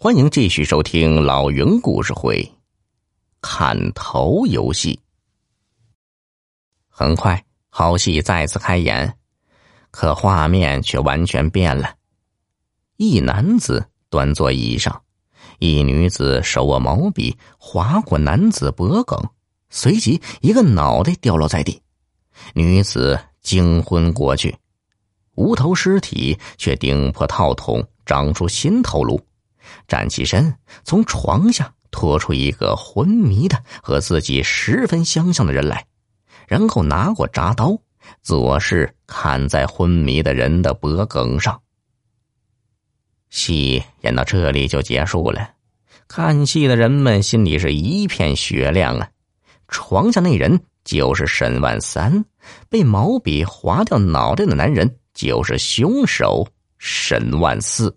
欢迎继续收听老云故事会，《砍头游戏》。很快，好戏再次开演，可画面却完全变了。一男子端坐椅上，一女子手握毛笔划过男子脖颈，随即一个脑袋掉落在地，女子惊昏过去，无头尸体却顶破套筒，长出新头颅。站起身，从床下拖出一个昏迷的和自己十分相像的人来，然后拿过铡刀，左是砍在昏迷的人的脖颈上。戏演到这里就结束了，看戏的人们心里是一片雪亮啊！床下那人就是沈万三，被毛笔划掉脑袋的男人就是凶手沈万四。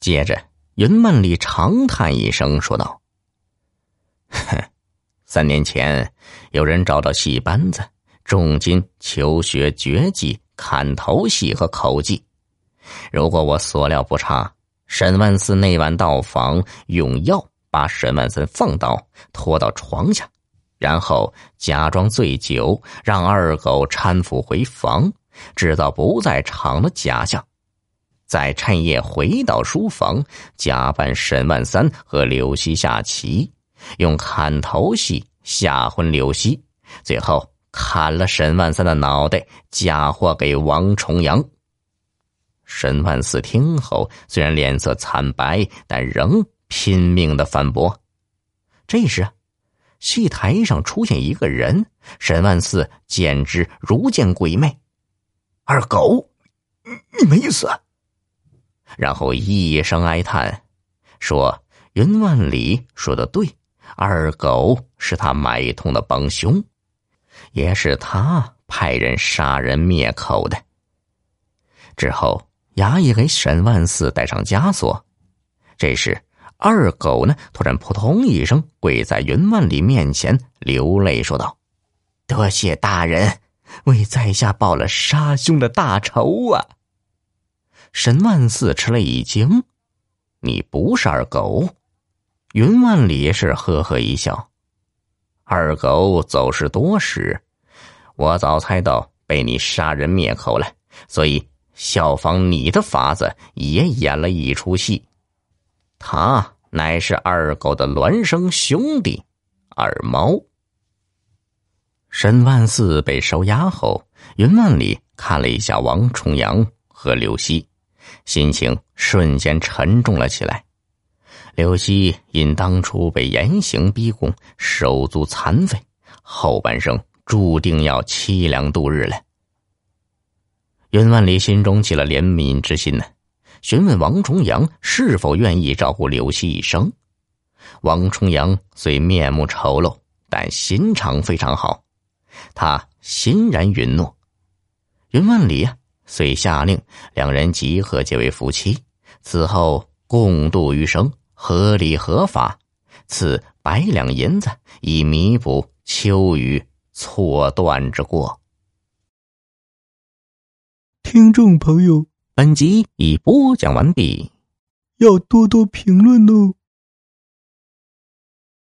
接着，云万里长叹一声，说道：“哼，三年前有人找到戏班子，重金求学绝技砍头戏和口技。如果我所料不差，沈万四那晚到访，用药把沈万森放倒，拖到床下，然后假装醉酒，让二狗搀扶回房，制造不在场的假象。”再趁夜回到书房，假扮沈万三和柳溪下棋，用砍头戏吓昏柳溪，最后砍了沈万三的脑袋，嫁祸给王重阳。沈万四听后虽然脸色惨白，但仍拼命的反驳。这时，戏台上出现一个人，沈万四简直如见鬼魅：“二狗，你没死！”然后一声哀叹，说：“云万里说的对，二狗是他买通的帮凶，也是他派人杀人灭口的。”之后，衙役给沈万四戴上枷锁。这时，二狗呢，突然扑通一声跪在云万里面前，流泪说道：“多谢大人为在下报了杀兄的大仇啊！”沈万四吃了一惊：“你不是二狗？”云万里是呵呵一笑：“二狗走失多时，我早猜到被你杀人灭口了，所以效仿你的法子，也演了一出戏。他乃是二狗的孪生兄弟二毛。”沈万四被收押后，云万里看了一下王重阳和刘希。心情瞬间沉重了起来。刘希因当初被严刑逼供，手足残废，后半生注定要凄凉度日了。云万里心中起了怜悯之心呢，询问王重阳是否愿意照顾刘希一生。王重阳虽面目丑陋，但心肠非常好，他欣然允诺。云万里呀。遂下令，两人即合结为夫妻，此后共度余生，合理合法，赐百两银子以弥补秋雨错断之过。听众朋友，本集已播讲完毕，要多多评论哦。